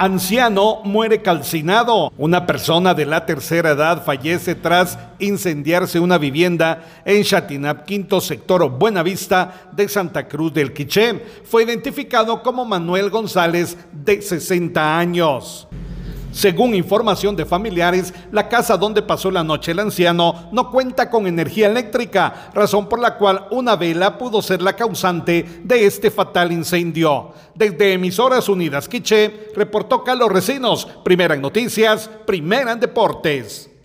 Anciano muere calcinado. Una persona de la tercera edad fallece tras incendiarse una vivienda en Chatinap, quinto sector Buenavista de Santa Cruz del Quiché. Fue identificado como Manuel González, de 60 años. Según información de familiares, la casa donde pasó la noche el anciano no cuenta con energía eléctrica, razón por la cual una vela pudo ser la causante de este fatal incendio. Desde Emisoras Unidas Quiché, reportó Carlos Recinos, primera en noticias, primera en deportes.